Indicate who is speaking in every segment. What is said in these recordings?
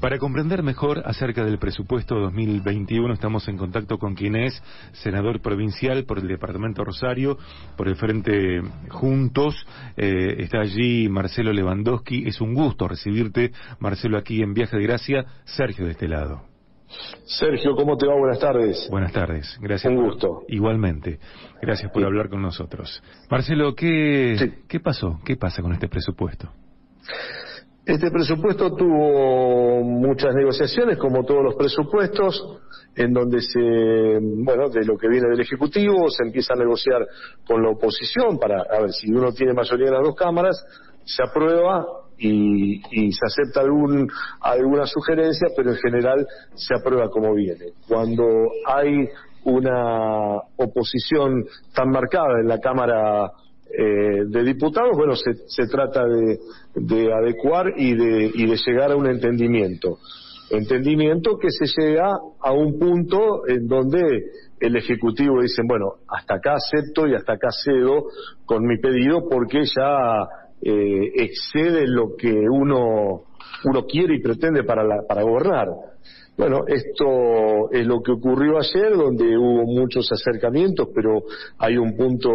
Speaker 1: Para comprender mejor acerca del presupuesto 2021 estamos en contacto con quien es senador provincial por el Departamento Rosario, por el Frente Juntos. Eh, está allí Marcelo Lewandowski. Es un gusto recibirte, Marcelo, aquí en Viaje de Gracia. Sergio de este lado.
Speaker 2: Sergio, ¿cómo te va? Buenas tardes.
Speaker 1: Buenas tardes, gracias.
Speaker 2: Un gusto.
Speaker 1: igualmente, gracias por hablar con nosotros. Marcelo, ¿qué, ¿qué pasó? ¿Qué pasa con este presupuesto?
Speaker 2: Este presupuesto tuvo muchas negociaciones, como todos los presupuestos, en donde se, bueno, de lo que viene del Ejecutivo, se empieza a negociar con la oposición para, a ver, si uno tiene mayoría en las dos cámaras, se aprueba y, se acepta algún, alguna sugerencia, pero en general se aprueba como viene. Cuando hay una oposición tan marcada en la Cámara eh, de diputados, bueno, se, trata de, de, adecuar y de, y de llegar a un entendimiento. Entendimiento que se llega a un punto en donde el Ejecutivo dice, bueno, hasta acá acepto y hasta acá cedo con mi pedido porque ya eh, excede lo que uno, uno quiere y pretende para, la, para gobernar. Bueno, esto es lo que ocurrió ayer, donde hubo muchos acercamientos, pero hay un punto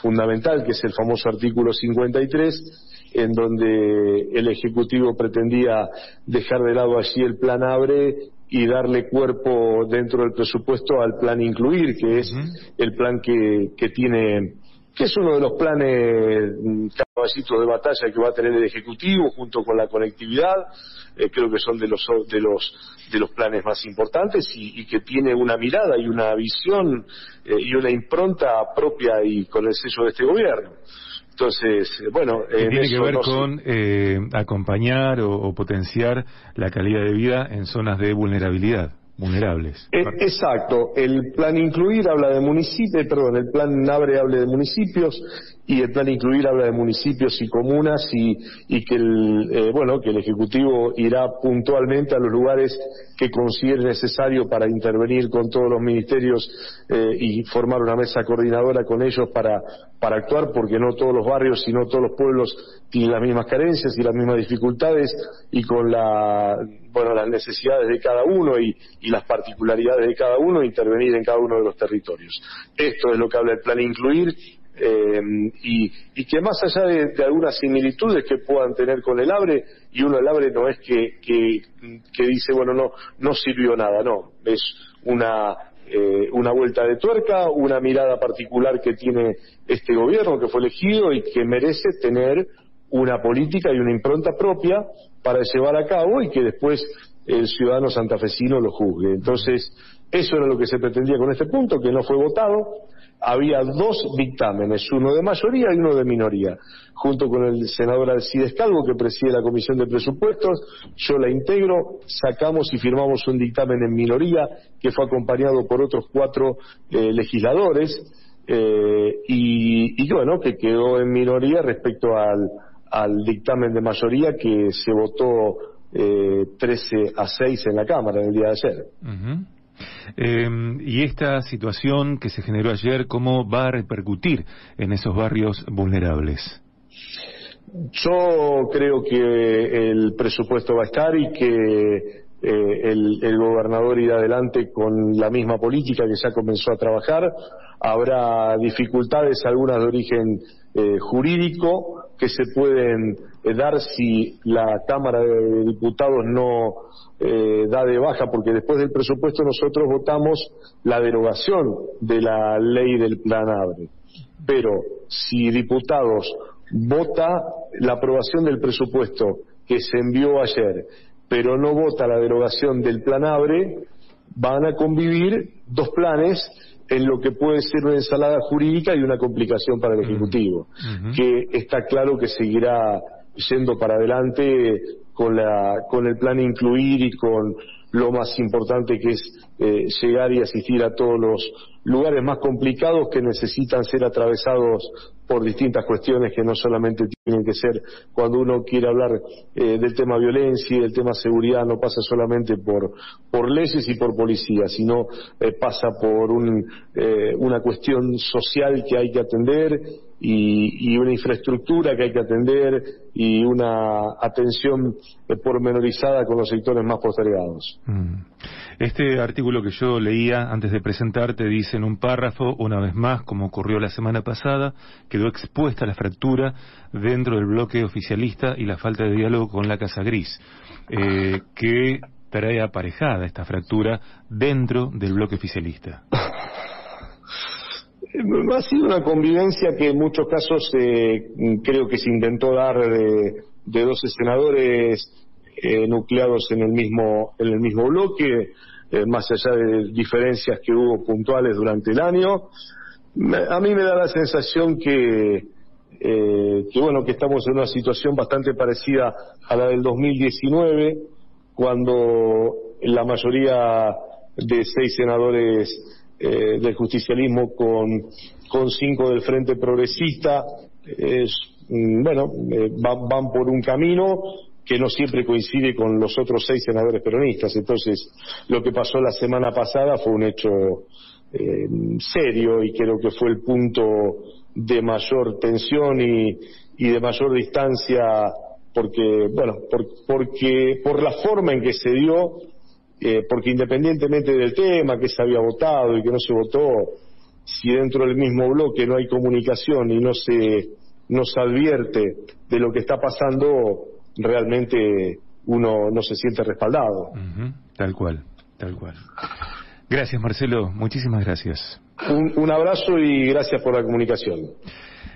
Speaker 2: fundamental, que es el famoso artículo 53, en donde el Ejecutivo pretendía dejar de lado allí el plan ABRE y darle cuerpo dentro del presupuesto al plan incluir, que es el plan que, que tiene que es uno de los planes mm, caballitos de batalla que va a tener el Ejecutivo junto con la conectividad, eh, creo que son de los, de los, de los planes más importantes y, que tiene una mirada y una visión eh, y una impronta propia y con el sello de este gobierno. Entonces, eh, bueno,
Speaker 1: tiene que ver con acompañar o potenciar la calidad de vida en zonas de vulnerabilidad vulnerables.
Speaker 2: Eh, exacto, el plan incluir habla de municipios, perdón, el plan abre habla de municipios y el plan incluir habla de municipios y comunas y, y que el eh, bueno que el ejecutivo irá puntualmente a los lugares que considere necesario para intervenir con todos los ministerios eh, y formar una mesa coordinadora con ellos para para actuar porque no todos los barrios y no todos los pueblos tienen las mismas carencias y las mismas dificultades y con la bueno las necesidades de cada uno y, las particularidades de cada uno intervenir en cada uno de los territorios. Esto es lo que habla el plan incluir eh, y, y, que más allá de, algunas similitudes que puedan tener con el ABRE, y uno el ABRE no es que, que, dice, bueno, no, no sirvió nada, no, es una, eh, una vuelta de tuerca, una mirada particular que tiene este gobierno que fue elegido y que merece tener una política y una impronta propia para llevar a cabo y que después el ciudadano santafesino lo juzgue. Entonces, eso era lo que se pretendía con este punto, que no fue votado había dos dictámenes, uno de mayoría y uno de minoría, junto con el senador Alcides Calvo, que preside la Comisión de Presupuestos, yo la integro, sacamos y firmamos un dictamen en minoría, que fue acompañado por otros cuatro eh, legisladores, eh, y, bueno, que quedó en minoría respecto al, al dictamen de mayoría que se votó eh, 13 a 6 en la Cámara en el día de ayer.
Speaker 1: Eh, y esta situación que se generó ayer, ¿cómo va a repercutir en esos barrios vulnerables?
Speaker 2: Yo creo que el presupuesto va a estar y que eh, el, gobernador irá adelante con la misma política que ya comenzó a trabajar. Habrá dificultades, algunas de origen eh, jurídico, que se pueden eh, dar si la Cámara de Diputados no eh, da de baja, porque después del presupuesto nosotros votamos la derogación de la ley del Plan Abre. Pero si diputados vota la aprobación del presupuesto que se envió ayer, pero no vota la derogación del Plan Abre, van a convivir dos planes en lo que puede ser una ensalada jurídica y una complicación para el Ejecutivo, que está claro que seguirá yendo para adelante con, la, con el plan incluir y con lo más importante que es eh, llegar y asistir a todos los lugares más complicados que necesitan ser atravesados por distintas cuestiones que no solamente tienen que ser cuando uno quiere hablar eh, del tema violencia y del tema seguridad no pasa solamente por por leyes y por policía sino eh, pasa por un, una cuestión social que hay que atender y, una infraestructura que hay que atender y una atención pormenorizada con los sectores más postergados. Mm.
Speaker 1: Este artículo que yo leía antes de presentarte dice en un párrafo, una vez más, como ocurrió la semana pasada, quedó expuesta la fractura dentro del bloque oficialista y la falta de diálogo con la Casa Gris, eh, que trae aparejada esta fractura dentro del bloque oficialista.
Speaker 2: Ha sido una convivencia que en muchos casos eh, creo que se intentó dar de, de 12 senadores eh, nucleados en el mismo en el mismo bloque, eh, más allá de diferencias que hubo puntuales durante el año. a mí me da la sensación que que bueno que estamos en una situación bastante parecida a la del 2019 cuando la mayoría de seis senadores eh, del justicialismo con, con cinco del Frente Progresista, es, mm, bueno, eh, van, por un camino que no siempre coincide con los otros seis senadores peronistas. Entonces, lo que pasó la semana pasada fue un hecho eh, serio y creo que fue el punto de mayor tensión y, y de mayor distancia porque, bueno, porque por la forma en que se dio eh, porque independientemente del tema que se había votado y que no se votó, si dentro del mismo bloque no hay comunicación y no se nos advierte de lo que está pasando, realmente uno no se siente respaldado.
Speaker 1: Tal cual, tal cual. Gracias, Marcelo. Muchísimas gracias.
Speaker 2: un abrazo y gracias por la comunicación.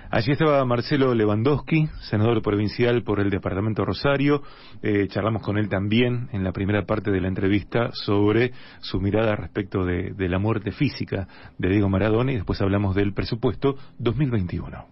Speaker 1: Allí estaba Marcelo Lewandowski, senador provincial por el Departamento Rosario. Eh, charlamos con él también en la primera parte de la entrevista sobre su mirada respecto de, de la muerte física de Diego Maradona y después hablamos del presupuesto 2021.